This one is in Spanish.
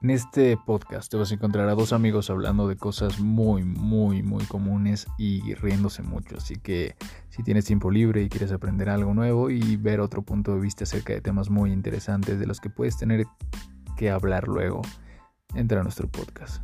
En este podcast te vas a encontrar a dos amigos hablando de cosas muy, muy, muy comunes y riéndose mucho. Así que si tienes tiempo libre y quieres aprender algo nuevo y ver otro punto de vista acerca de temas muy interesantes de los que puedes tener que hablar luego, entra a nuestro podcast.